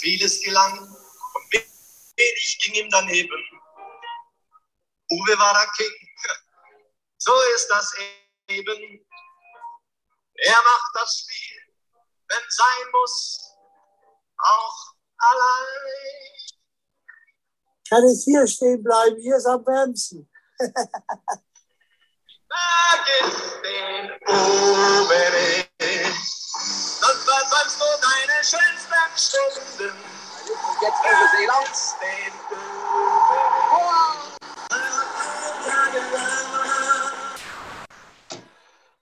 Vieles gelang und wenig ging ihm daneben. Uwe war der King, so ist das eben. Er macht das Spiel, wenn sein muss, auch allein. Kann ich hier stehen bleiben? Hier ist am wärmsten. Vergiss den Uwe nicht, sonst versäumst du deine schönsten Stunden. Jetzt Uwe Seeler. Den Uwe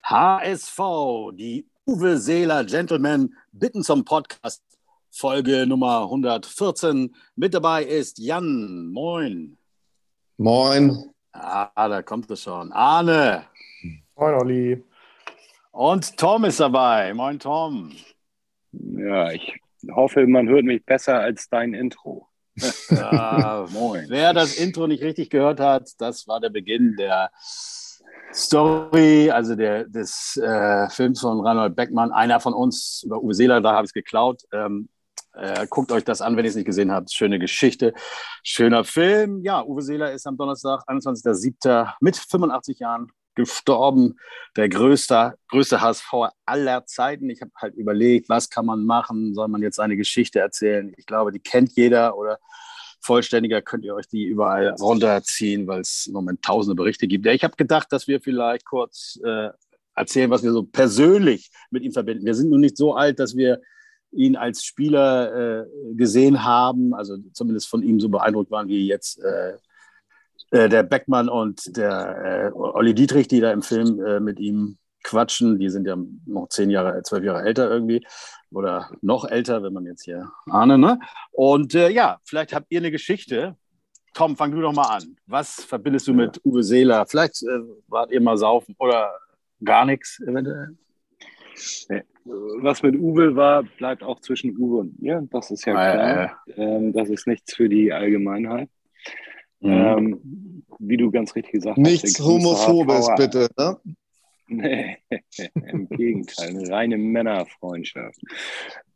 HSV, die Uwe Seeler Gentlemen bitten zum Podcast, Folge Nummer 114. Mit dabei ist Jan. Moin. Moin. Ah, da kommt es schon. Arne. Moin, Olli. Und Tom ist dabei. Moin, Tom. Ja, ich hoffe, man hört mich besser als dein Intro. Ja, moin. Wer das Intro nicht richtig gehört hat, das war der Beginn der Story, also der, des äh, Films von Reinhold Beckmann. Einer von uns, über Uwe Seeler, da habe ich es geklaut. Ähm, äh, guckt euch das an, wenn ihr es nicht gesehen habt. Schöne Geschichte, schöner Film. Ja, Uwe Seeler ist am Donnerstag, 21.07. mit 85 Jahren gestorben. Der größte, größte HSV aller Zeiten. Ich habe halt überlegt, was kann man machen? Soll man jetzt eine Geschichte erzählen? Ich glaube, die kennt jeder oder vollständiger könnt ihr euch die überall runterziehen, weil es im Moment tausende Berichte gibt. Ja, ich habe gedacht, dass wir vielleicht kurz äh, erzählen, was wir so persönlich mit ihm verbinden. Wir sind nun nicht so alt, dass wir ihn als Spieler äh, gesehen haben, also zumindest von ihm so beeindruckt waren wie jetzt äh, äh, der Beckmann und der äh, Olli Dietrich, die da im Film äh, mit ihm quatschen. Die sind ja noch zehn Jahre, zwölf Jahre älter irgendwie oder noch älter, wenn man jetzt hier ahne. Ne? Und äh, ja, vielleicht habt ihr eine Geschichte. Tom, fang du doch mal an. Was verbindest du mit Uwe Seeler? Vielleicht äh, wart ihr mal saufen oder gar nichts eventuell? Nee. Was mit Uwe war, bleibt auch zwischen Uwe und mir. Das ist ja klar. Ähm, das ist nichts für die Allgemeinheit. Mhm. Ähm, wie du ganz richtig gesagt nichts hast. Nichts Homophobes, bitte, ne? Nee, im Gegenteil, eine reine Männerfreundschaft.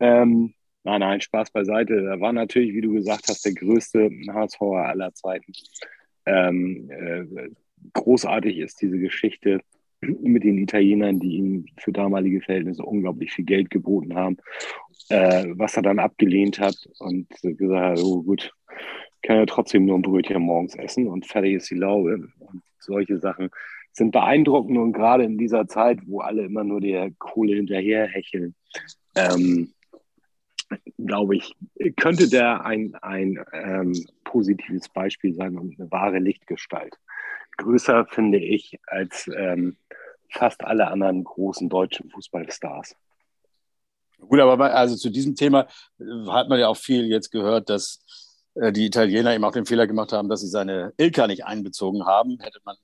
Ähm, nein, nein, Spaß beiseite. Er war natürlich, wie du gesagt hast, der größte HSVer aller Zeiten. Ähm, äh, großartig ist diese Geschichte mit den Italienern, die ihm für damalige Verhältnisse unglaublich viel Geld geboten haben, äh, was er dann abgelehnt hat und gesagt hat, oh gut, kann ja trotzdem nur ein Brötchen morgens essen und fertig ist die Laube. Und solche Sachen sind beeindruckend und gerade in dieser Zeit, wo alle immer nur der Kohle hinterher hecheln, ähm, glaube ich, könnte der ein, ein ähm, positives Beispiel sein und eine wahre Lichtgestalt. Größer finde ich als ähm, fast alle anderen großen deutschen Fußballstars. Gut, aber also zu diesem Thema hat man ja auch viel jetzt gehört, dass die Italiener eben auch den Fehler gemacht haben, dass sie seine Ilka nicht einbezogen haben. Hätte man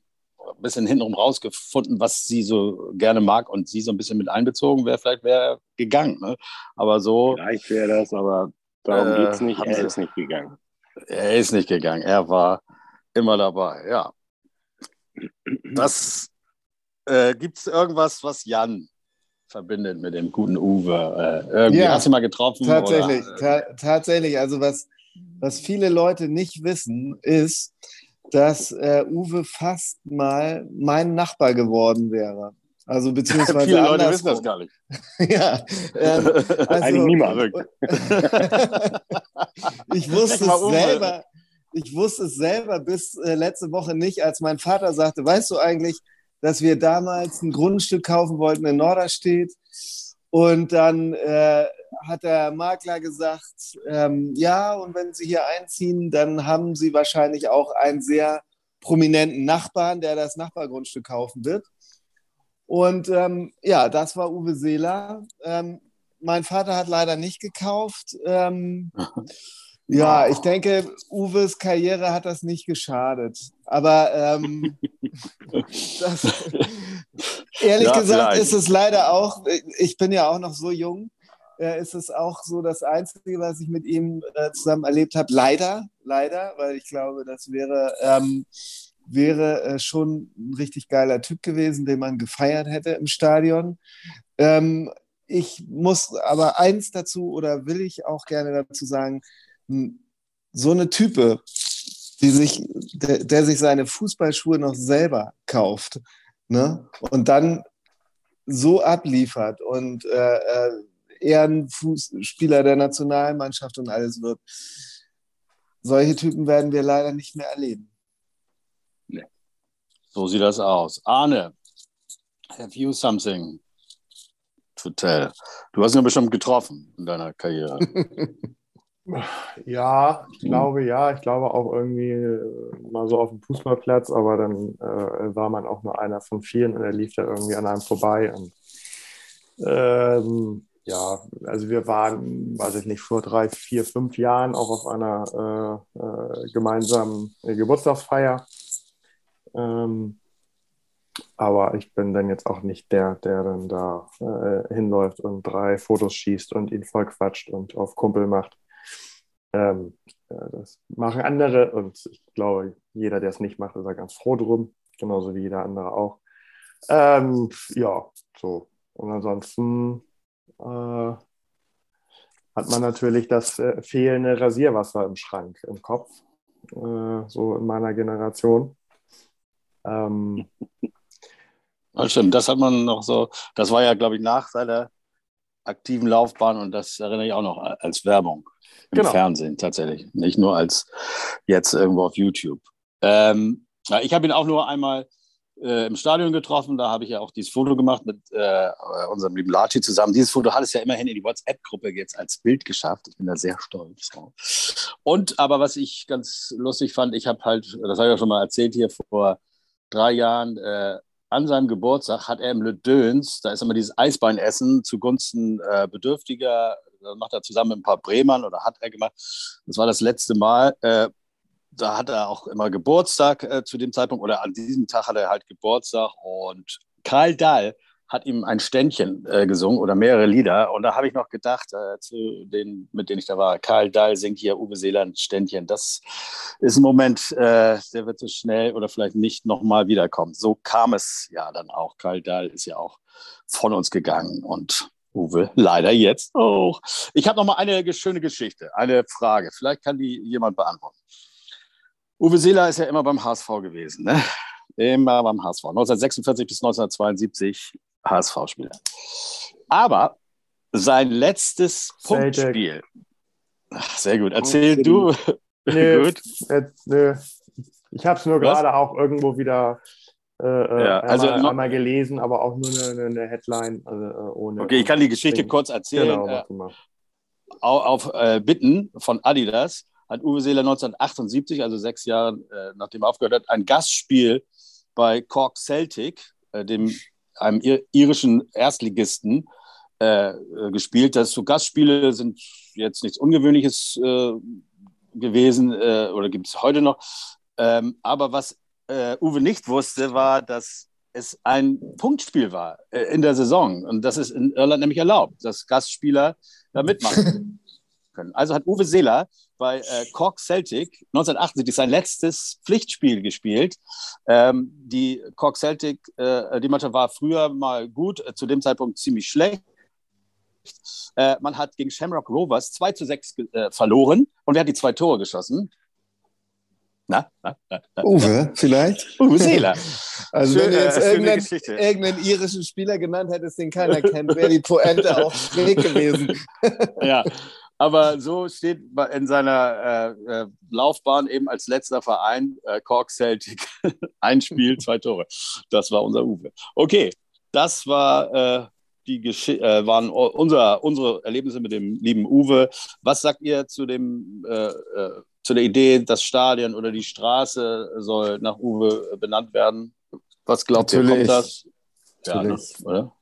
ein bisschen hintenrum rausgefunden, was sie so gerne mag und sie so ein bisschen mit einbezogen wäre, vielleicht wäre er gegangen. Ne? Aber so. Vielleicht wäre das, aber darum äh, geht es nicht. Er ist nicht gegangen. Er ist nicht gegangen. Er war immer dabei, ja. Das äh, gibt es irgendwas, was Jan verbindet mit dem guten Uwe? Äh, irgendwie ja, hast du mal getroffen? Tatsächlich, ta tatsächlich. Also was, was viele Leute nicht wissen, ist, dass äh, Uwe fast mal mein Nachbar geworden wäre. Also beziehungsweise Viele Leute wissen das gar nicht. ja, ähm, also, eigentlich niemand. ich wusste es selber. Ich wusste es selber bis äh, letzte Woche nicht, als mein Vater sagte, weißt du eigentlich, dass wir damals ein Grundstück kaufen wollten in Norderstedt und dann äh, hat der Makler gesagt, ähm, ja, und wenn Sie hier einziehen, dann haben Sie wahrscheinlich auch einen sehr prominenten Nachbarn, der das Nachbargrundstück kaufen wird. Und ähm, ja, das war Uwe Seeler. Ähm, mein Vater hat leider nicht gekauft. Ja, ich denke, Uwes Karriere hat das nicht geschadet. Aber ähm, das, ehrlich ja, gesagt vielleicht. ist es leider auch, ich bin ja auch noch so jung, äh, ist es auch so das Einzige, was ich mit ihm äh, zusammen erlebt habe. Leider, leider, weil ich glaube, das wäre, ähm, wäre äh, schon ein richtig geiler Typ gewesen, den man gefeiert hätte im Stadion. Ähm, ich muss aber eins dazu oder will ich auch gerne dazu sagen, so eine Type, die sich, der, der sich seine Fußballschuhe noch selber kauft ne? und dann so abliefert und äh, äh Ehrenfußspieler der Nationalmannschaft und alles wird. Solche Typen werden wir leider nicht mehr erleben. Nee. So sieht das aus. Arne, have you something to tell? Du hast ihn bestimmt getroffen in deiner Karriere. Ja, ich glaube ja. Ich glaube auch irgendwie äh, mal so auf dem Fußballplatz, aber dann äh, war man auch nur einer von vielen und er lief da irgendwie an einem vorbei. Und ähm, ja, also wir waren, weiß ich nicht, vor drei, vier, fünf Jahren auch auf einer äh, äh, gemeinsamen Geburtstagsfeier. Ähm, aber ich bin dann jetzt auch nicht der, der dann da äh, hinläuft und drei Fotos schießt und ihn voll quatscht und auf Kumpel macht. Ähm, ja, das machen andere und ich glaube, jeder, der es nicht macht, ist da ganz froh drum, genauso wie jeder andere auch. Ähm, ja, so. Und ansonsten äh, hat man natürlich das äh, fehlende Rasierwasser im Schrank, im Kopf, äh, so in meiner Generation. Ähm, das stimmt, das hat man noch so, das war ja, glaube ich, nach seiner aktiven Laufbahn und das erinnere ich auch noch als Werbung im genau. Fernsehen tatsächlich, nicht nur als jetzt irgendwo auf YouTube. Ähm, ich habe ihn auch nur einmal äh, im Stadion getroffen, da habe ich ja auch dieses Foto gemacht mit äh, unserem lieben Lati zusammen. Dieses Foto hat es ja immerhin in die WhatsApp-Gruppe jetzt als Bild geschafft. Ich bin da sehr stolz drauf. Und aber was ich ganz lustig fand, ich habe halt, das habe ich ja schon mal erzählt hier vor drei Jahren, äh, an seinem Geburtstag hat er im Le Döns, da ist immer dieses Eisbeinessen zugunsten äh, Bedürftiger das macht er zusammen mit ein paar Bremern oder hat er gemacht. Das war das letzte Mal. Äh, da hat er auch immer Geburtstag äh, zu dem Zeitpunkt oder an diesem Tag hat er halt Geburtstag und Karl Dahl hat ihm ein Ständchen äh, gesungen oder mehrere Lieder. Und da habe ich noch gedacht, äh, zu denen, mit denen ich da war, Karl Dahl singt hier Uwe ein Ständchen. Das ist ein Moment, äh, der wird so schnell oder vielleicht nicht nochmal wiederkommen. So kam es ja dann auch. Karl Dahl ist ja auch von uns gegangen und Uwe, leider jetzt auch. Ich habe noch mal eine schöne Geschichte, eine Frage. Vielleicht kann die jemand beantworten. Uwe Seeler ist ja immer beim HSV gewesen, ne? Immer beim HSV. 1946 bis 1972 HSV-Spieler. Aber sein letztes Punktspiel. Ach, sehr gut. Erzähl du. Nö, gut. Jetzt, nö. Ich habe es nur gerade auch irgendwo wieder äh, äh, ja, also einmal, einmal, gelesen, aber auch nur eine, eine Headline. Also, äh, ohne okay, ich kann die Geschichte Ding. kurz erzählen. Genau, auf, auf äh, Bitten von Adidas hat Uwe Seeler 1978, also sechs Jahre äh, nachdem er aufgehört hat, ein Gastspiel bei Cork Celtic, äh, dem, einem irischen Erstligisten, gespielt. Das so Gastspiele sind jetzt nichts Ungewöhnliches gewesen oder gibt es heute noch. Ähm, aber was äh, Uwe nicht wusste, war, dass es ein Punktspiel war äh, in der Saison. Und das ist in Irland nämlich erlaubt, dass Gastspieler da mitmachen können. Also hat Uwe Seeler bei äh, Cork Celtic 1978 sein letztes Pflichtspiel gespielt. Ähm, die Cork Celtic, äh, die Mannschaft war früher mal gut, äh, zu dem Zeitpunkt ziemlich schlecht. Äh, man hat gegen Shamrock Rovers 2 zu 6 äh, verloren und wer hat die zwei Tore geschossen? Na, na, na, na Uwe, vielleicht? Uwe Seeler. Also Schön, wenn du jetzt äh, irgendeinen, irgendeinen, irischen Spieler genannt hättest, den keiner kennt, wäre die Pointe auch schräg gewesen. ja, aber so steht in seiner äh, äh, Laufbahn eben als letzter Verein äh, Cork Celtic. Ein Spiel, zwei Tore. Das war unser Uwe. Okay, das war äh, die Gesch äh, waren unser, unsere Erlebnisse mit dem lieben Uwe. Was sagt ihr zu dem äh, zu der Idee, das Stadion oder die Straße soll nach Uwe benannt werden. Was glaubt Natürlich. ihr, kommt das? Ja, ne? oder?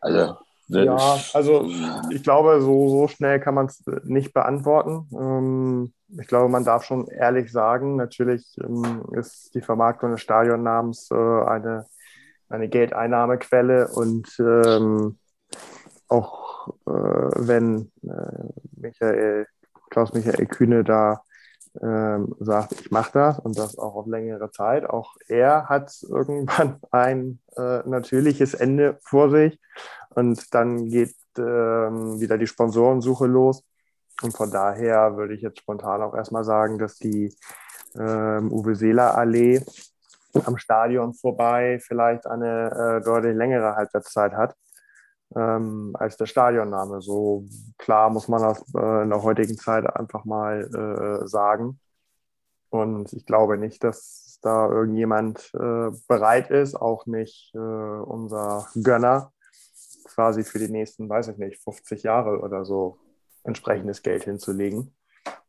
Also, ja, also ich glaube, so, so schnell kann man es nicht beantworten. Ähm, ich glaube, man darf schon ehrlich sagen, natürlich ähm, ist die Vermarktung des Stadionnamens äh, eine, eine Geldeinnahmequelle und ähm, auch äh, wenn äh, Michael, Klaus-Michael Kühne da ähm, sagt, ich mache das und das auch auf längere Zeit. Auch er hat irgendwann ein äh, natürliches Ende vor sich. Und dann geht ähm, wieder die Sponsorensuche los. Und von daher würde ich jetzt spontan auch erstmal sagen, dass die ähm, Uwe Seeler Allee am Stadion vorbei vielleicht eine äh, deutlich längere Halbwertszeit hat ähm, als der Stadionname. So klar muss man das äh, in der heutigen Zeit einfach mal äh, sagen. Und ich glaube nicht, dass da irgendjemand äh, bereit ist, auch nicht äh, unser Gönner, quasi für die nächsten, weiß ich nicht, 50 Jahre oder so entsprechendes Geld hinzulegen.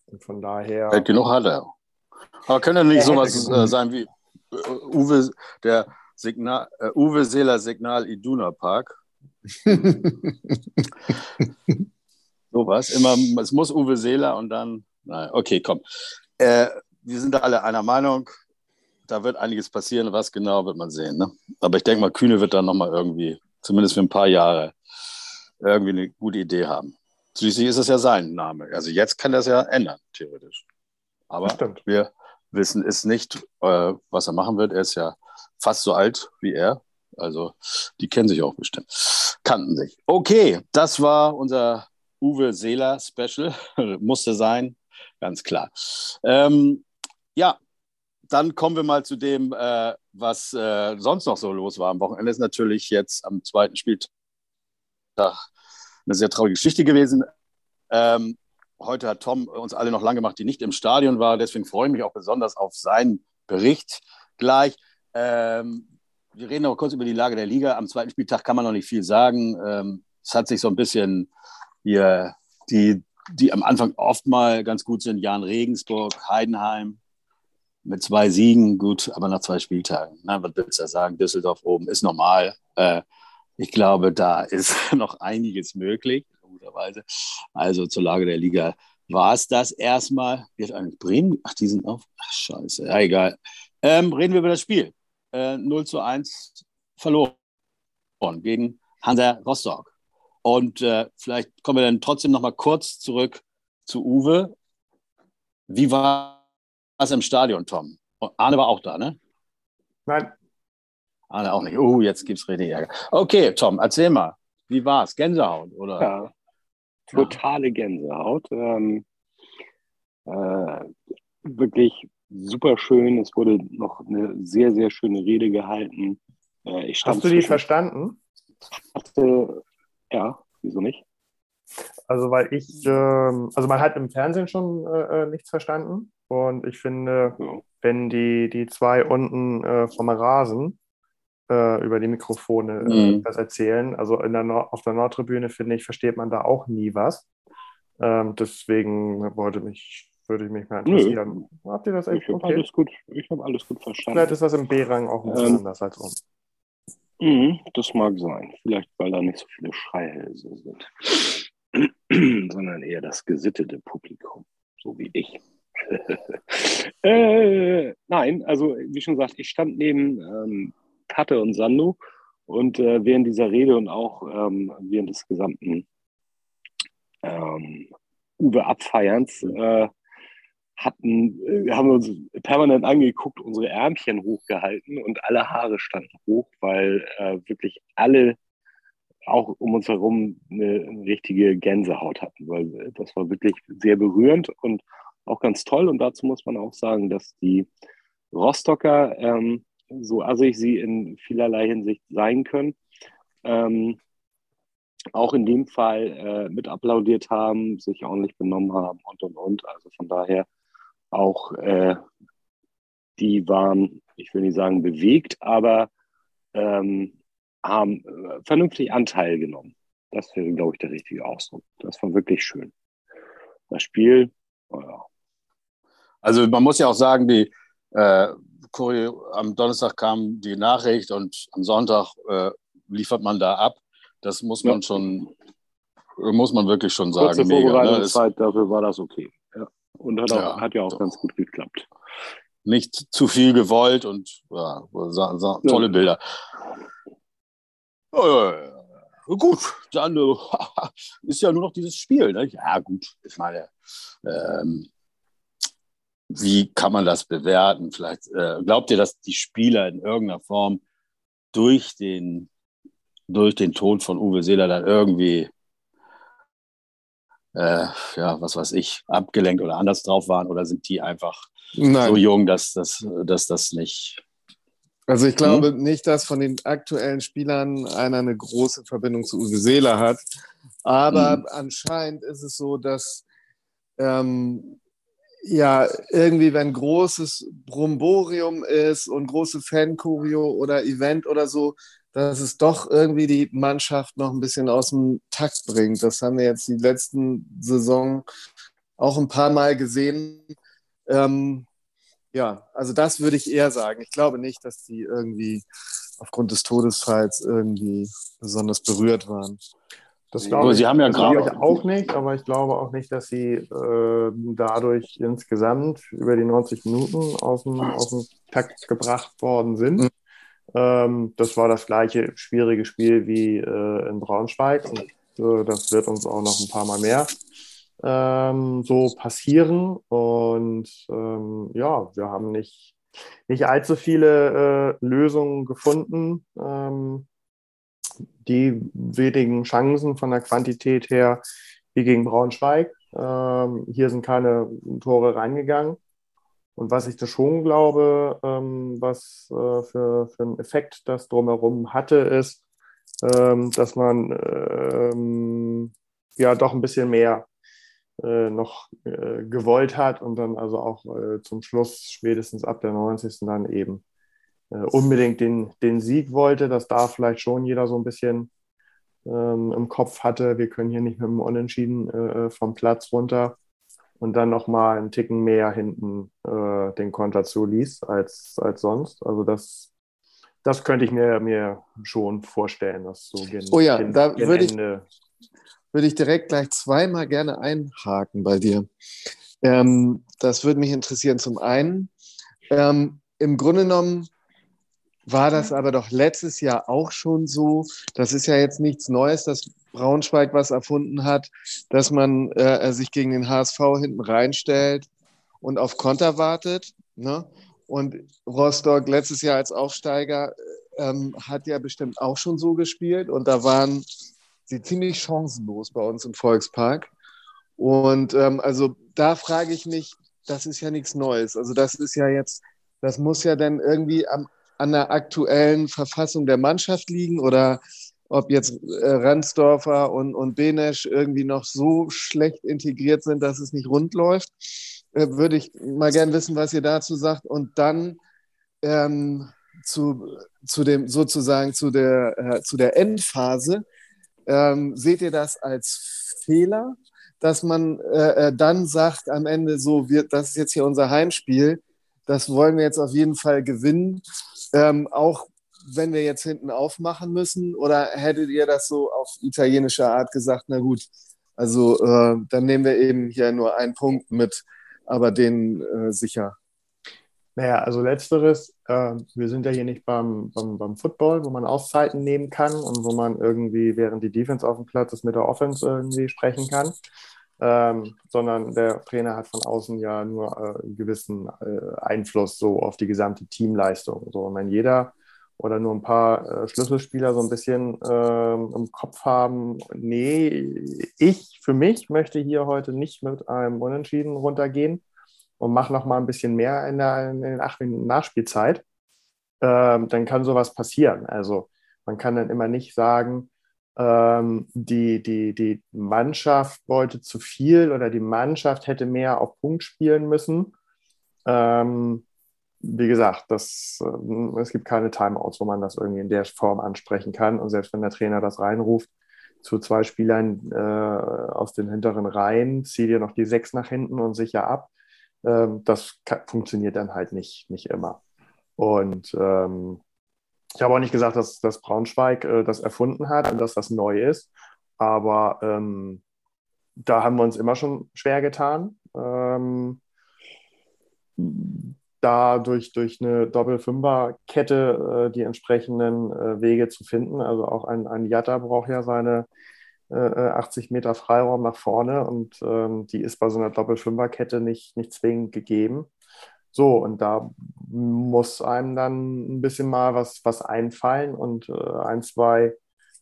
Und von daher. Geld genug hat er. Aber könnte nicht sowas äh, sein wie äh, Uwe, der Signal, äh, Uwe Seeler Signal Iduna Park? sowas. Immer, es muss Uwe Seeler und dann. Nein, okay, komm. Äh, wir sind da alle einer Meinung. Da wird einiges passieren. Was genau wird man sehen. Ne? Aber ich denke mal, Kühne wird dann nochmal irgendwie, zumindest für ein paar Jahre, irgendwie eine gute Idee haben. Schließlich ist es ja sein Name. Also jetzt kann das ja ändern, theoretisch. Aber wir wissen es nicht, äh, was er machen wird. Er ist ja fast so alt wie er. Also die kennen sich auch bestimmt. Kannten sich. Okay, das war unser Uwe Seeler Special. Musste sein, ganz klar. Ähm, ja, dann kommen wir mal zu dem, äh, was äh, sonst noch so los war am Wochenende. Ist natürlich jetzt am zweiten Spieltag eine sehr traurige Geschichte gewesen. Ähm, heute hat Tom uns alle noch lang gemacht, die nicht im Stadion war. Deswegen freue ich mich auch besonders auf seinen Bericht gleich. Ähm, wir reden noch kurz über die Lage der Liga. Am zweiten Spieltag kann man noch nicht viel sagen. Ähm, es hat sich so ein bisschen hier die, die am Anfang oft mal ganz gut sind, Jan Regensburg, Heidenheim mit zwei Siegen, gut, aber nach zwei Spieltagen. Na, was willst du sagen? Düsseldorf oben ist normal. Äh, ich glaube, da ist noch einiges möglich, logischerweise. Also zur Lage der Liga war es das erstmal. Wird eigentlich Bremen? Ach, die sind auf. Ach, scheiße. Ja, egal. Ähm, reden wir über das Spiel. Äh, 0 zu 1 verloren gegen Hansa Rostock. Und äh, vielleicht kommen wir dann trotzdem noch mal kurz zurück zu Uwe. Wie war es im Stadion, Tom? Arne war auch da, ne? Nein. Arne auch nicht. Oh, jetzt gibt es richtig Ärger. Okay, Tom, erzähl mal. Wie war es? Gänsehaut, oder? Ja, totale Gänsehaut. Ähm, äh, wirklich super schön. Es wurde noch eine sehr, sehr schöne Rede gehalten. Äh, Hast du die verstanden? Hatte, ja, wieso nicht? Also, weil ich, äh, also man hat im Fernsehen schon äh, äh, nichts verstanden. Und ich finde, ja. wenn die, die zwei unten äh, vom Rasen äh, über die Mikrofone äh, mhm. was erzählen, also in der Nord auf der Nordtribüne, finde ich, versteht man da auch nie was. Ähm, deswegen wollte mich, würde ich mich mal interessieren. Nö. Habt ihr das echt? Ich habe okay. alles, gut, hab alles gut verstanden. Vielleicht ist das im B-Rang auch ein bisschen ähm, anders als um. Mhm, das mag sein. Vielleicht, weil da nicht so viele Schreihälse sind, sondern eher das gesittete Publikum, so wie ich. äh, nein, also wie schon gesagt, ich stand neben ähm, Katte und Sando und äh, während dieser Rede und auch ähm, während des gesamten ähm, Uwe-Abfeierns äh, hatten, äh, wir haben uns permanent angeguckt, unsere Ärmchen hochgehalten und alle Haare standen hoch, weil äh, wirklich alle auch um uns herum eine, eine, richtige Gänsehaut hatten, weil das war wirklich sehr berührend und auch ganz toll. Und dazu muss man auch sagen, dass die Rostocker, ähm, so assig sie in vielerlei Hinsicht sein können, ähm, auch in dem Fall äh, mit applaudiert haben, sich ordentlich benommen haben und und und. Also von daher auch äh, die waren, ich will nicht sagen bewegt, aber ähm, haben äh, vernünftig Anteil genommen. Das wäre, glaube ich, der richtige Ausdruck. Das war wirklich schön. Das Spiel, naja. Also man muss ja auch sagen, die äh, am Donnerstag kam die Nachricht und am Sonntag äh, liefert man da ab. Das muss man ja. schon, muss man wirklich schon sagen. Kurze mega, ne? Vorbereitungszeit, ne? dafür war das okay. Ja. Und hat, auch, ja, hat ja auch doch. ganz gut geklappt. Nicht zu viel gewollt und ja, tolle. Bilder. Äh, gut, dann äh, ist ja nur noch dieses Spiel. Ne? Ja, gut, ich meine, ähm, wie kann man das bewerten? Vielleicht äh, glaubt ihr, dass die Spieler in irgendeiner Form durch den durch den Tod von Uwe Seeler dann irgendwie, äh, ja, was weiß ich, abgelenkt oder anders drauf waren? Oder sind die einfach Nein. so jung, dass, dass, dass das nicht. Also ich glaube nicht, dass von den aktuellen Spielern einer eine große Verbindung zu Uwe Seeler hat. Aber Mhm. anscheinend ist es so, dass ähm, ja irgendwie, wenn großes Bromborium ist und große Fankurio oder Event oder so, dass es doch irgendwie die Mannschaft noch ein bisschen aus dem Takt bringt. Das haben wir jetzt die letzten Saison auch ein paar Mal gesehen. Ähm, ja, also das würde ich eher sagen. Ich glaube nicht, dass die irgendwie aufgrund des Todesfalls irgendwie besonders berührt waren. Das Aber glaube ich, Sie haben ja das glaube ich auch nicht, aber ich glaube auch nicht, dass sie äh, dadurch insgesamt über die 90 Minuten aus dem, aus dem Takt gebracht worden sind. Mhm. Ähm, das war das gleiche schwierige Spiel wie äh, in Braunschweig und äh, das wird uns auch noch ein paar Mal mehr ähm, so passieren. Und ähm, ja, wir haben nicht, nicht allzu viele äh, Lösungen gefunden. Ähm, die wenigen Chancen von der Quantität her wie gegen Braunschweig. Ähm, hier sind keine Tore reingegangen. Und was ich da schon glaube, ähm, was äh, für, für einen Effekt das drumherum hatte, ist, ähm, dass man ja doch ein bisschen mehr noch äh, gewollt hat und dann also auch äh, zum Schluss, spätestens ab der 90. dann eben äh, unbedingt den, den Sieg wollte. Das da vielleicht schon jeder so ein bisschen ähm, im Kopf hatte. Wir können hier nicht mit dem Unentschieden äh, vom Platz runter und dann nochmal einen Ticken mehr hinten äh, den Konter zuließ als, als sonst. Also das, das könnte ich mir, mir schon vorstellen, dass so gen, Oh ja, gen, da gen würde ich- Ende Würde ich direkt gleich zweimal gerne einhaken bei dir. Ähm, das würde mich interessieren. Zum einen, ähm, im Grunde genommen war das aber doch letztes Jahr auch schon so. Das ist ja jetzt nichts Neues, dass Braunschweig was erfunden hat, dass man äh, sich gegen den HSV hinten reinstellt und auf Konter wartet. Ne? Und Rostock letztes Jahr als Aufsteiger ähm, hat ja bestimmt auch schon so gespielt. Und da waren sie ziemlich chancenlos bei uns im Volkspark. Und ähm, also da frage ich mich, das ist ja nichts Neues. Also das ist ja jetzt, das muss ja dann irgendwie am, an der aktuellen Verfassung der Mannschaft liegen oder ob jetzt äh, Ransdorfer und, und Benesch irgendwie noch so schlecht integriert sind, dass es nicht rund läuft. Äh, würde ich mal gern wissen, was ihr dazu sagt. Und dann ähm, zu, zu dem sozusagen zu der, äh, zu der Endphase. Ähm, seht ihr das als Fehler, dass man äh, äh, dann sagt am Ende so, wir, das ist jetzt hier unser Heimspiel, das wollen wir jetzt auf jeden Fall gewinnen, ähm, auch wenn wir jetzt hinten aufmachen müssen? Oder hättet ihr das so auf italienische Art gesagt, na gut, also äh, dann nehmen wir eben hier nur einen Punkt mit, aber den äh, sicher. Naja, also letzteres, äh, wir sind ja hier nicht beim, beim, beim Football, wo man Auszeiten nehmen kann und wo man irgendwie, während die Defense auf dem Platz ist, mit der Offense irgendwie sprechen kann, ähm, sondern der Trainer hat von außen ja nur äh, einen gewissen äh, Einfluss so auf die gesamte Teamleistung. So, und wenn jeder oder nur ein paar äh, Schlüsselspieler so ein bisschen ähm, im Kopf haben, nee, ich für mich möchte hier heute nicht mit einem Unentschieden runtergehen und mach noch mal ein bisschen mehr in, der, in den acht Minuten Nachspielzeit, ähm, dann kann sowas passieren. Also man kann dann immer nicht sagen, ähm, die, die, die Mannschaft wollte zu viel oder die Mannschaft hätte mehr auf Punkt spielen müssen. Ähm, wie gesagt, das, äh, es gibt keine Timeouts, wo man das irgendwie in der Form ansprechen kann. Und selbst wenn der Trainer das reinruft, zu zwei Spielern äh, aus den hinteren Reihen, zieh dir noch die sechs nach hinten und sicher ab ähm, das funktioniert dann halt nicht, nicht immer. Und ähm, ich habe auch nicht gesagt, dass, dass Braunschweig äh, das erfunden hat und dass das neu ist, aber ähm, da haben wir uns immer schon schwer getan. Ähm, da durch, durch eine Doppel-Fünfer-Kette äh, die entsprechenden äh, Wege zu finden. Also auch ein, ein Jatta braucht ja seine 80 Meter Freiraum nach vorne und ähm, die ist bei so einer Doppel-Fünfer-Kette nicht, nicht zwingend gegeben. So, und da muss einem dann ein bisschen mal was, was einfallen und äh, ein, zwei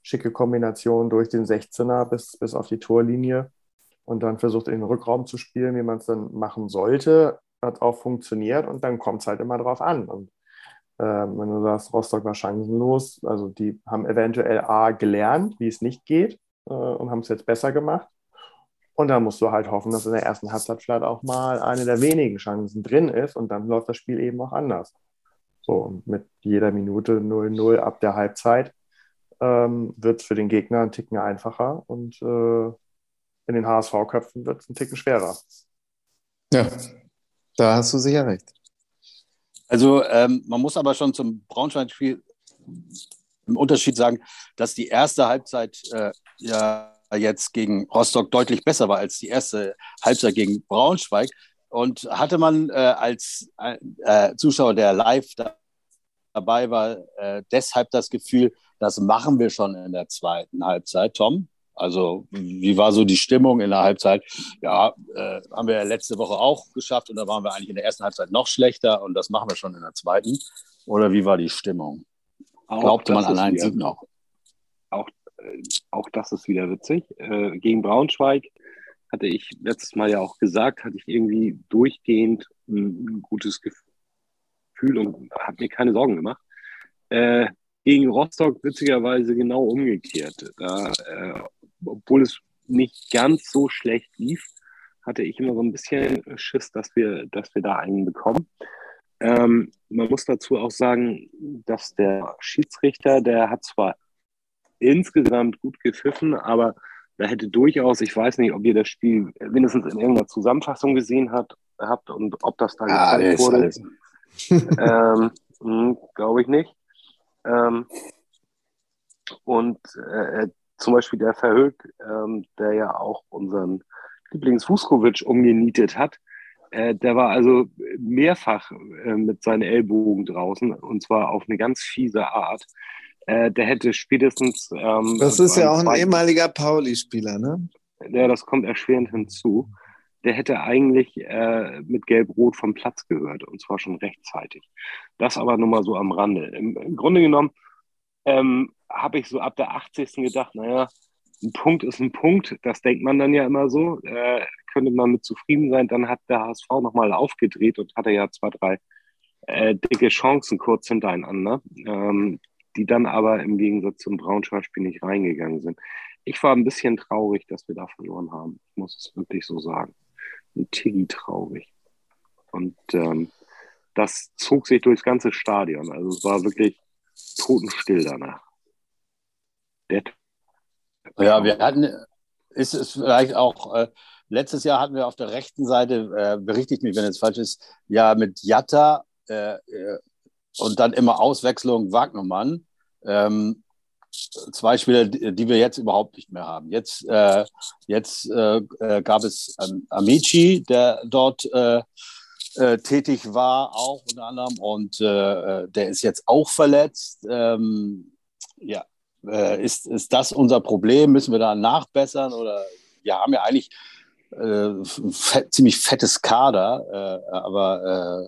schicke Kombination durch den 16er bis, bis auf die Torlinie und dann versucht in den Rückraum zu spielen, wie man es dann machen sollte. Hat auch funktioniert und dann kommt es halt immer drauf an. Und äh, wenn du sagst, Rostock war chancenlos, also die haben eventuell A gelernt, wie es nicht geht äh, und haben es jetzt besser gemacht. Und dann musst du halt hoffen, dass in der ersten Halbzeit vielleicht auch mal eine der wenigen Chancen drin ist und dann läuft das Spiel eben auch anders. So, mit jeder Minute 0-0 ab der Halbzeit ähm, wird es für den Gegner ein Ticken einfacher und äh, in den HSV-Köpfen wird es ein Ticken schwerer. Ja, da hast du sicher recht. Also ähm, man muss aber schon zum Braunschweig-Spiel im Unterschied sagen, dass die erste Halbzeit äh, ja jetzt gegen Rostock deutlich besser war als die erste Halbzeit gegen Braunschweig. Und hatte man äh, als äh, Zuschauer, der live da dabei war, äh, deshalb das Gefühl, das machen wir schon in der zweiten Halbzeit, Tom? Also wie war so die Stimmung in der Halbzeit? Ja, äh, haben wir ja letzte Woche auch geschafft und da waren wir eigentlich in der ersten Halbzeit noch schlechter und das machen wir schon in der zweiten. Oder wie war die Stimmung? Auch Glaubte man an einen Sieg noch? Auch, äh, auch das ist wieder witzig. Äh, gegen Braunschweig hatte ich letztes Mal ja auch gesagt, hatte ich irgendwie durchgehend ein, ein gutes Gefühl und habe mir keine Sorgen gemacht. Äh, gegen Rostock witzigerweise genau umgekehrt. Da, äh, obwohl es nicht ganz so schlecht lief, hatte ich immer so ein bisschen Schiss, dass wir, dass wir da einen bekommen. Ähm, man muss dazu auch sagen, dass der Schiedsrichter, der hat zwar insgesamt gut gepfiffen, aber da hätte durchaus, ich weiß nicht, ob ihr das Spiel mindestens in irgendeiner Zusammenfassung gesehen hat, habt und ob das da ah, gezeigt wurde. ähm, hm, Glaube ich nicht. Ähm, und äh, zum Beispiel der Verhög, ähm, der ja auch unseren Lieblings umgenietet hat, äh, der war also mehrfach äh, mit seinen Ellbogen draußen und zwar auf eine ganz fiese Art. Äh, der hätte spätestens. Ähm, das ist ja auch ein ehemaliger Pauli-Spieler, ne? Ja, das kommt erschwerend hinzu. Der hätte eigentlich äh, mit Gelb-Rot vom Platz gehört und zwar schon rechtzeitig. Das aber nur mal so am Rande. Im, im Grunde genommen ähm, habe ich so ab der 80. gedacht, naja, ein Punkt ist ein Punkt, das denkt man dann ja immer so, äh, könnte man mit zufrieden sein. Dann hat der HSV nochmal aufgedreht und hatte ja zwei, drei äh, dicke Chancen kurz hintereinander, ähm, die dann aber im Gegensatz zum Braunschweig-Spiel nicht reingegangen sind. Ich war ein bisschen traurig, dass wir da verloren haben. Ich muss es wirklich so sagen. Ein Tiggy traurig. Und ähm, das zog sich durchs ganze Stadion. Also es war wirklich totenstill danach. Der ja, wir hatten, ist es vielleicht auch, äh, letztes Jahr hatten wir auf der rechten Seite, äh, berichtigt mich, wenn es falsch ist, ja mit Jatta äh, äh und dann immer Auswechslung Wagnermann. Ähm, zwei Spieler, die wir jetzt überhaupt nicht mehr haben. Jetzt, äh, jetzt äh, gab es Amici, der dort tätig war, auch unter anderem, und der ist jetzt auch verletzt. Ähm, ja, äh, ist, ist das unser Problem? Müssen wir da nachbessern? Oder wir haben ja eigentlich äh, fett, ziemlich fettes Kader, äh, aber äh,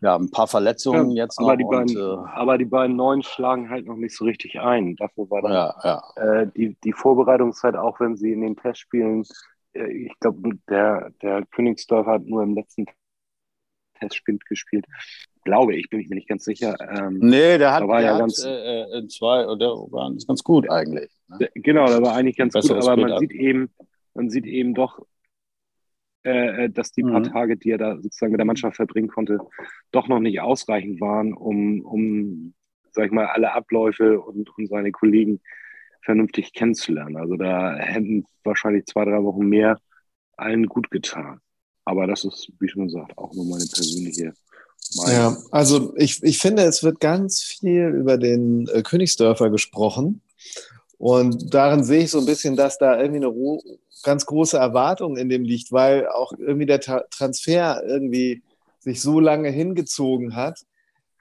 ja, ein paar Verletzungen ja, jetzt noch. Aber die, beiden, und, äh, aber die beiden Neuen schlagen halt noch nicht so richtig ein. Dafür war dann ja, ja. Äh, die, die Vorbereitungszeit, auch wenn sie in den Testspielen, ich glaube, der, der Königsdorf hat nur im letzten Testspiel gespielt glaube ich, bin ich mir nicht ganz sicher. Ähm, nee, der hat, der ja hat, ganz, äh, äh zwei, der war ganz gut eigentlich. Ne? Genau, der war eigentlich ganz gut, aber man sieht eben, man sieht eben doch, äh, äh, dass die mhm. paar Tage, die er da sozusagen mit der Mannschaft verbringen konnte, doch noch nicht ausreichend waren, um, um sag ich mal, alle Abläufe und, und seine Kollegen vernünftig kennenzulernen. Also da hätten wahrscheinlich zwei, drei Wochen mehr allen gut getan. Aber das ist, wie schon gesagt, auch nur meine persönliche ja, also ich, ich finde, es wird ganz viel über den äh, Königsdörfer gesprochen. Und darin sehe ich so ein bisschen, dass da irgendwie eine ganz große Erwartung in dem liegt, weil auch irgendwie der Ta Transfer irgendwie sich so lange hingezogen hat.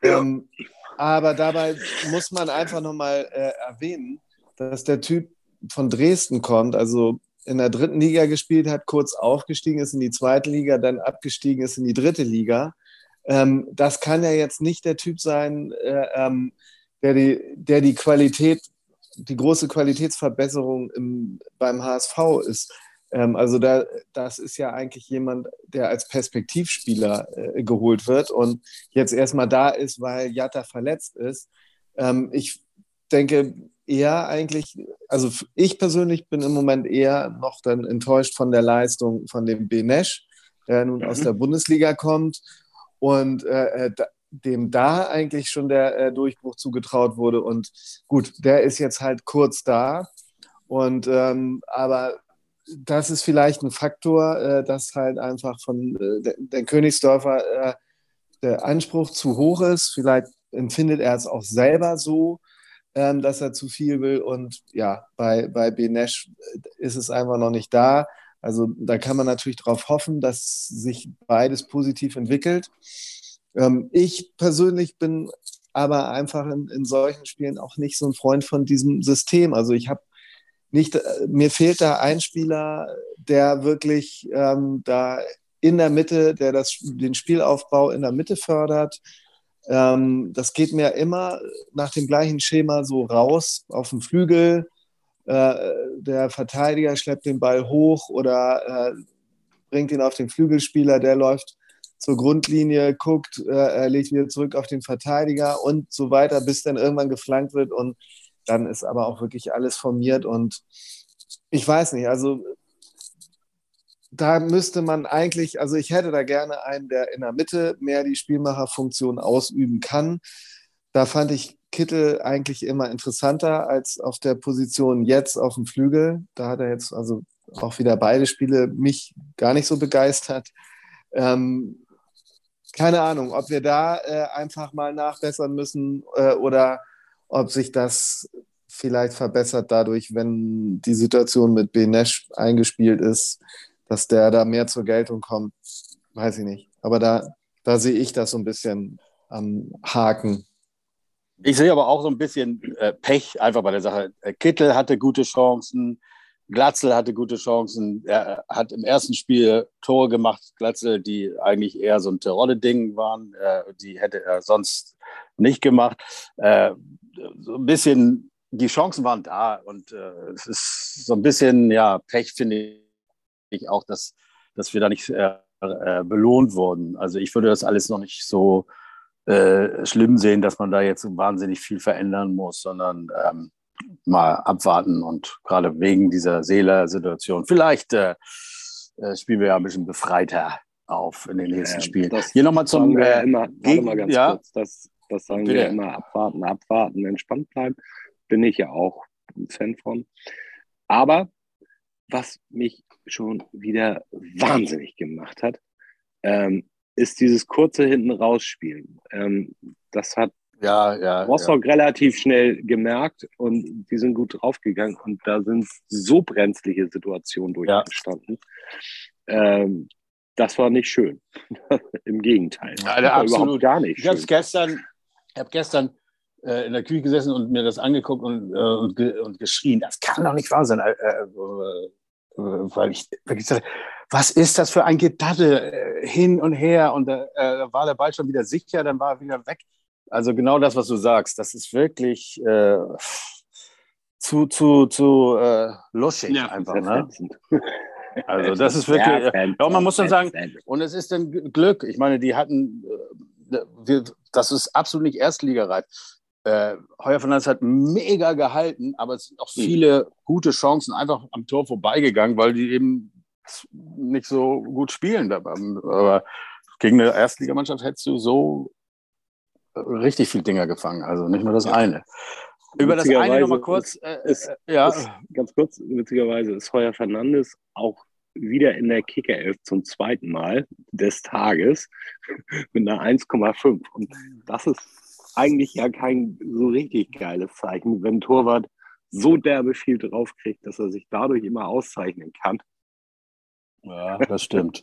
Ja. Ähm, aber dabei muss man einfach nochmal äh, erwähnen, dass der Typ von Dresden kommt, also in der dritten Liga gespielt hat, kurz aufgestiegen ist in die zweite Liga, dann abgestiegen ist in die dritte Liga ähm, das kann ja jetzt nicht der Typ sein, äh, ähm, der, die, der die Qualität die große Qualitätsverbesserung im, beim HSV ist. Ähm, also da, das ist ja eigentlich jemand, der als Perspektivspieler äh, geholt wird und jetzt erstmal da ist, weil Jatta verletzt ist. Ähm, ich denke eher eigentlich, also ich persönlich bin im Moment eher noch dann enttäuscht von der Leistung von dem Benesch, der nun mhm. aus der Bundesliga kommt und äh, äh dem da eigentlich schon der äh, Durchbruch zugetraut wurde. Und gut, der ist jetzt halt kurz da. Und ähm, aber das ist vielleicht ein Faktor, äh, dass halt einfach von äh, der, Königsdorfer äh, der Anspruch zu hoch ist. Vielleicht empfindet er es auch selber so, ähm, dass er zu viel will. Und ja, bei, bei Benesch äh, ist es einfach noch nicht da. Also da kann man natürlich darauf hoffen, dass sich beides positiv entwickelt. Ähm, ich persönlich bin aber einfach in, in solchen Spielen auch nicht so ein Freund von diesem System. Also ich habe nicht, äh, mir fehlt da ein Spieler, der wirklich ähm, da in der Mitte, der das, den Spielaufbau in der Mitte fördert. Ähm, das geht mir immer nach dem gleichen Schema so raus auf dem Flügel. Äh, der Verteidiger schleppt den Ball hoch oder äh, bringt ihn auf den Flügelspieler, der läuft zur Grundlinie, guckt, äh, legt wieder zurück auf den Verteidiger und so weiter, bis dann irgendwann geflankt wird und dann ist aber auch wirklich alles formiert und ich weiß nicht, also da müsste man eigentlich, also ich hätte da gerne einen, der in der Mitte mehr die Spielmacherfunktion ausüben kann. Da fand ich Kittel eigentlich immer interessanter als auf der Position jetzt auf dem Flügel. Da hat er jetzt also auch wieder beide Spiele mich gar nicht so begeistert. Ähm, keine Ahnung, ob wir da äh, einfach mal nachbessern müssen äh, oder ob sich das vielleicht verbessert dadurch, wenn die Situation mit Benesch eingespielt ist, dass der da mehr zur Geltung kommt. Weiß ich nicht. Aber da, da sehe ich das so ein bisschen am Haken. Ich sehe aber auch so ein bisschen äh, Pech einfach bei der Sache. Äh, Kittel hatte gute Chancen, Glatzel hatte gute Chancen. Er hat im ersten Spiel Tore gemacht, Glatzel, die eigentlich eher so ein Terodde-Ding waren. Äh, die hätte er sonst nicht gemacht. Äh, so ein bisschen, die Chancen waren da und äh, es ist so ein bisschen, ja, Pech finde ich auch, dass, dass wir da nicht äh, äh, belohnt wurden. Also ich würde das alles noch nicht so äh, schlimm sehen, dass man da jetzt wahnsinnig viel verändern muss, sondern ähm, mal abwarten und gerade wegen dieser Seeler-Situation. Vielleicht äh, äh, spielen wir ja ein bisschen befreiter auf in den nächsten ja, Spielen. Hier nochmal zum äh, immer, gegen, mal ganz ja, kurz, das, das sagen bitte. wir immer, abwarten, abwarten, entspannt bleiben. Bin ich ja auch ein Fan von. Aber was mich schon wieder wahnsinnig gemacht hat, ähm, ist dieses kurze hinten rausspielen. Ähm, das hat ja, ja, Rostock ja. relativ schnell gemerkt und die sind gut draufgegangen und da sind so brenzliche Situationen durchgestanden. Ja. Ähm, das war nicht schön. Im Gegenteil. Ja, absolut gar nicht. Ich habe gestern, ich habe gestern äh, in der Küche gesessen und mir das angeguckt und, äh, und, ge und, geschrien. Das kann doch nicht wahr sein, äh, äh, äh weil ich wirklich was ist das für ein Gedaddel äh, hin und her und da war der Ball schon wieder sicher, dann war er wieder weg. Also genau das, was du sagst, das ist wirklich äh, zu, zu, zu äh, luschig ja, einfach. Ne? Also das ist wirklich, ja, ja, man muss dann sagen, und es ist dann Glück. Ich meine, die hatten, äh, das ist absolut nicht erstligareif. Äh, Heuer von Lanz hat mega gehalten, aber es sind auch hm. viele gute Chancen einfach am Tor vorbeigegangen, weil die eben nicht so gut spielen. Aber gegen eine Erstligamannschaft hättest du so richtig viel Dinger gefangen, also nicht nur das eine. Über das eine nochmal kurz. Äh, ist, äh, ja. Ist, ganz kurz, witzigerweise ist Heuer Fernandes auch wieder in der Kickerelf zum zweiten Mal des Tages mit einer 1,5. Und das ist eigentlich ja kein so richtig geiles Zeichen, wenn ein Torwart so derbe viel draufkriegt, dass er sich dadurch immer auszeichnen kann. Ja, das stimmt.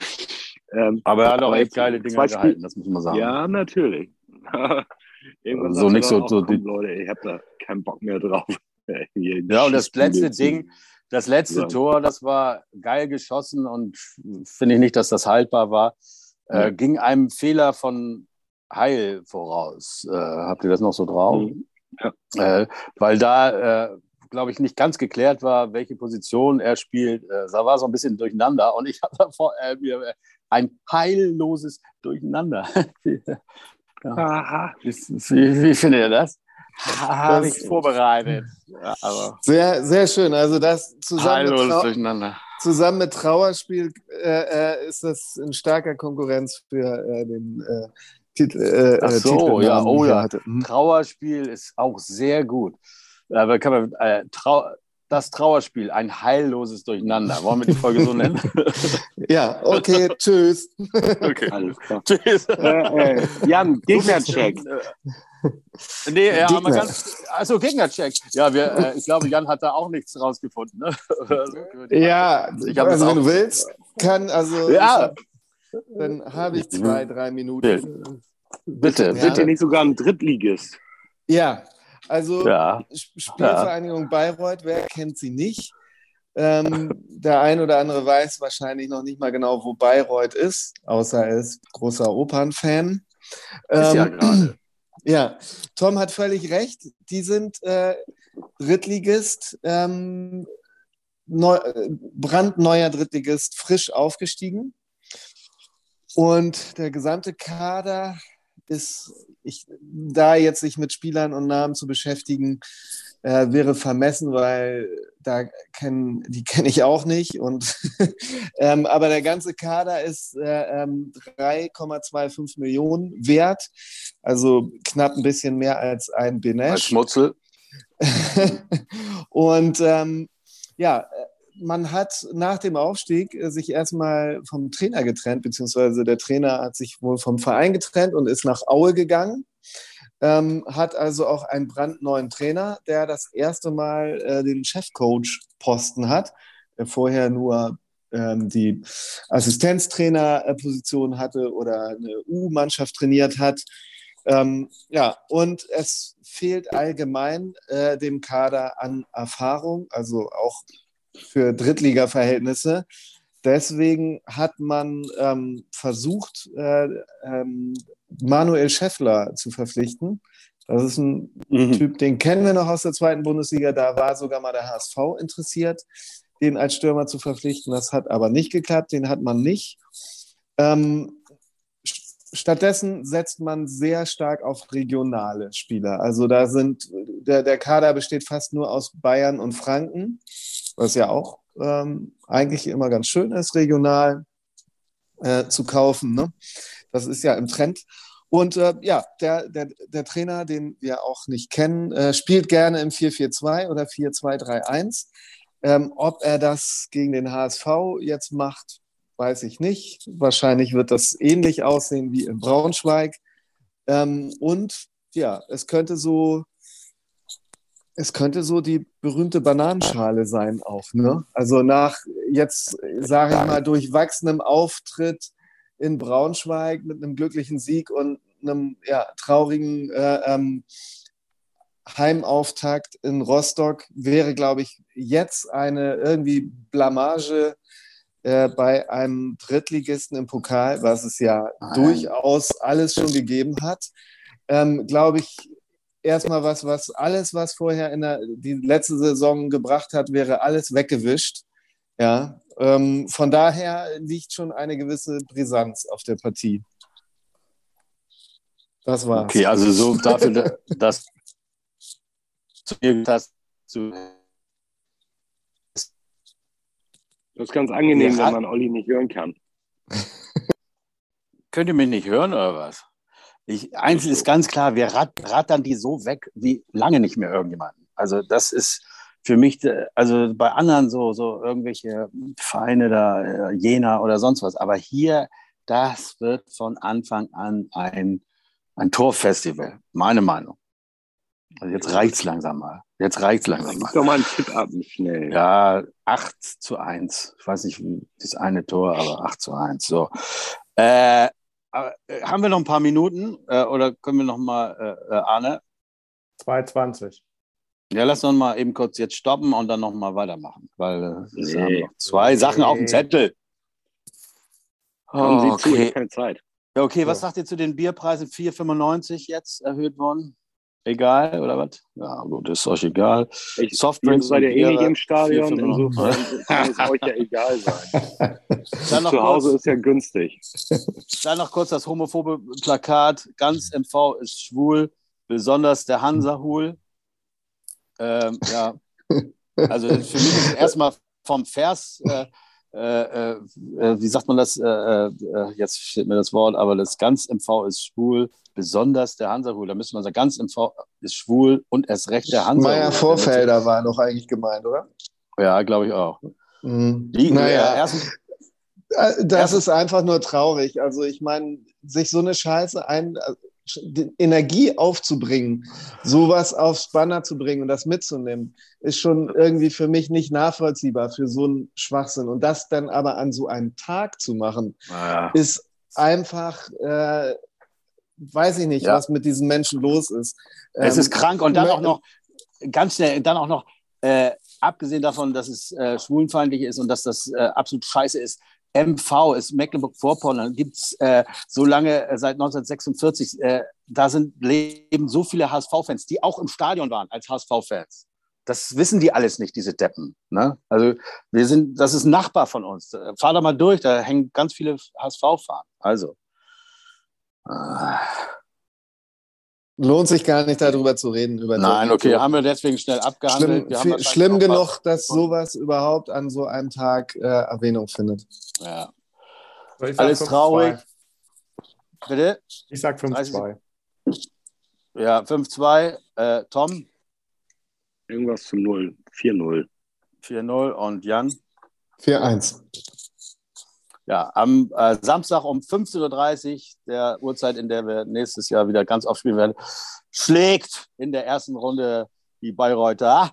ähm, aber er hat auch echt geile Dinge gehalten, das muss man sagen. Ja, natürlich. So nicht so, so die... Leute, ich habe da keinen Bock mehr drauf. ja, und das letzte Ding, das letzte ja. Tor, das war geil geschossen und finde ich nicht, dass das haltbar war. Äh, ja. Ging einem Fehler von Heil voraus. Äh, habt ihr das noch so drauf? Mhm. Ja. Äh, weil da äh, glaube ich, nicht ganz geklärt war, welche Position er spielt. Äh, da war so ein bisschen durcheinander und ich habe äh, mir ein heilloses Durcheinander. ja. Aha. Wie, wie, wie findet ihr das? Habe ich vorbereitet. Ja, sehr, sehr schön. Also das zusammen, mit, Trau zusammen mit Trauerspiel äh, äh, ist das in starker Konkurrenz für äh, den äh, Titel. Äh, Ach so, ja, oh ja. Mhm. Trauerspiel ist auch sehr gut. Aber kann man, äh, Trau das Trauerspiel, ein heilloses Durcheinander. Wollen wir die Folge so nennen? ja, okay, tschüss. Okay, alles klar. Tschüss. Äh, äh, Jan, Gegnercheck. Nee, ja, Gegner. aber ganz, also Gegnercheck. Ja, wir, äh, ich glaube, Jan hat da auch nichts rausgefunden. Ne? ja, ich also wenn du willst, kann, also ja. Ich, dann habe ich zwei, drei Minuten. Bitte, ja. bitte nicht sogar ein Drittligist. Ja, also ja. Spielvereinigung ja. Bayreuth, wer kennt sie nicht? Ähm, der ein oder andere weiß wahrscheinlich noch nicht mal genau, wo Bayreuth ist, außer er ist großer Opernfan. Ist ja ähm, gerade. Ja, Tom hat völlig recht. Die sind äh, Drittligist, ähm, neu, brandneuer Drittligist, frisch aufgestiegen. Und der gesamte Kader ist, ich, da jetzt sich mit Spielern und Namen zu beschäftigen, äh, wäre vermessen, weil da kenn, die kenne ich auch nicht. Und, ähm, aber der ganze Kader ist äh, 3,25 ähm, Millionen wert, also knapp ein bisschen mehr als ein Benesch. Als Schmutzel. und ähm, ja, man hat nach dem Aufstieg äh, sich erstmal vom Trainer getrennt, beziehungsweise der Trainer hat sich wohl vom Verein getrennt und ist nach Aue gegangen. Ähm, hat also auch einen brandneuen Trainer, der das erste Mal äh, den Chefcoach-Posten hat, der vorher nur ähm, die Assistenztrainerposition hatte oder eine U-Mannschaft trainiert hat. Ähm, ja, und es fehlt allgemein äh, dem Kader an Erfahrung, also auch für Drittliga-Verhältnisse. Deswegen hat man ähm, versucht, äh, ähm, Manuel Scheffler zu verpflichten. Das ist ein mhm. Typ, den kennen wir noch aus der zweiten Bundesliga. Da war sogar mal der HSV interessiert, den als Stürmer zu verpflichten. Das hat aber nicht geklappt, den hat man nicht. Ähm, stattdessen setzt man sehr stark auf regionale Spieler. Also da sind, der, der Kader besteht fast nur aus Bayern und Franken was ja auch ähm, eigentlich immer ganz schön ist, regional äh, zu kaufen. Ne? Das ist ja im Trend. Und äh, ja, der, der, der Trainer, den wir auch nicht kennen, äh, spielt gerne im 4-4-2 oder 4-2-3-1. Ähm, ob er das gegen den HSV jetzt macht, weiß ich nicht. Wahrscheinlich wird das ähnlich aussehen wie in Braunschweig. Ähm, und ja, es könnte so es könnte so die berühmte Bananenschale sein auch, ne? Also nach jetzt, sage ich mal, durchwachsenem Auftritt in Braunschweig mit einem glücklichen Sieg und einem ja, traurigen äh, ähm, Heimauftakt in Rostock wäre, glaube ich, jetzt eine irgendwie Blamage äh, bei einem Drittligisten im Pokal, was es ja Nein. durchaus alles schon gegeben hat. Ähm, glaube ich, erstmal was, was alles, was vorher in der die letzte Saison gebracht hat, wäre alles weggewischt. Ja, ähm, von daher liegt schon eine gewisse Brisanz auf der Partie. Das war's. Okay, also so dafür, dass du hast zu das ist ganz angenehm, wenn man Olli nicht hören kann. Könnt ihr mich nicht hören oder was? Ich, eins ist ganz klar, wir rat, rattern die so weg wie lange nicht mehr irgendjemanden. Also das ist für mich, also bei anderen so, so irgendwelche Vereine da, äh, Jena oder sonst was. Aber hier, das wird von Anfang an ein, ein Torfestival, meine Meinung. Also jetzt reicht's langsam mal. Jetzt reicht's langsam mal. doch mal einen Tipp ab, schnell. Ja, 8 zu 1. Ich weiß nicht, das eine Tor, aber 8 zu 1. So. Äh, äh, haben wir noch ein paar Minuten äh, oder können wir noch mal, äh, äh Arne? 2,20. Ja, lass uns mal eben kurz jetzt stoppen und dann noch mal weitermachen, weil äh, nee. wir haben noch zwei nee. Sachen auf dem Zettel. Oh, okay. Zu, keine Zeit. Ja, okay, was sagt ihr zu den Bierpreisen? 4,95 jetzt erhöht worden? Egal, oder was? Ja, gut, ist euch egal. Ich, Softdrinks ihr seid und eh nicht im Stadion, 4,95. insofern kann es euch ja egal sein. Zu Hause kurz, ist ja günstig. dann noch kurz das homophobe Plakat. Ganz MV ist schwul, besonders der Hansa-Hul. Ähm, ja, also für mich ist erstmal vom Vers, äh, äh, äh, wie sagt man das? Äh, äh, jetzt steht mir das Wort, aber das ganz MV ist schwul, besonders der Hansa-Hul. Da müsste man sagen, ganz MV ist schwul und erst recht der Hansa-Hul. Meier Vorfelder war doch eigentlich gemeint, oder? Ja, glaube ich auch. Mhm. Die, naja, äh, ersten, Äh, Das ist einfach nur traurig. Also ich meine, sich so eine Scheiße ein, Energie aufzubringen, sowas aufs Banner zu bringen und das mitzunehmen, ist schon irgendwie für mich nicht nachvollziehbar für so einen Schwachsinn. Und das dann aber an so einem Tag zu machen, ja. ist einfach, äh, weiß ich nicht, Ja. was mit diesen Menschen los ist. Es Ähm, ist krank und dann auch noch, ganz schnell, dann auch noch, äh, abgesehen davon, dass es äh, schwulenfeindlich ist und dass das äh, absolut scheiße ist, MV ist Mecklenburg-Vorpommern, gibt es äh, so lange, äh, seit 1946, äh, da sind, leben so viele HSV-Fans, die auch im Stadion waren als HSV-Fans. Das wissen die alles nicht, diese Deppen. Ne? Also wir sind, das ist ein Nachbar von uns. Fahr da mal durch, da hängen ganz viele HSV-Fahnen. Also. Äh, Lohnt sich gar nicht darüber zu reden. Über nein, so- okay, haben wir deswegen schnell abgehandelt. Schlimm, wir haben viel, schlimm genug, dass sowas überhaupt an so einem Tag äh, Erwähnung findet. Ja. So, ich sag Alles 5-2. traurig. Bitte? Ich sag 5-2. Ja, 5-2. Äh, Tom, Irgendwas zu 0. 4-0. 4-0 und Jan. 4-1. Ja, am äh, Samstag um 15.30 Uhr, der Uhrzeit, in der wir nächstes Jahr wieder ganz oft spielen werden, schlägt in der ersten Runde die Bayreuther.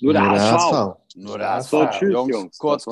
Nur der HSV. Nur der HSV. So, tschüss, Jungs, Jungs. kurz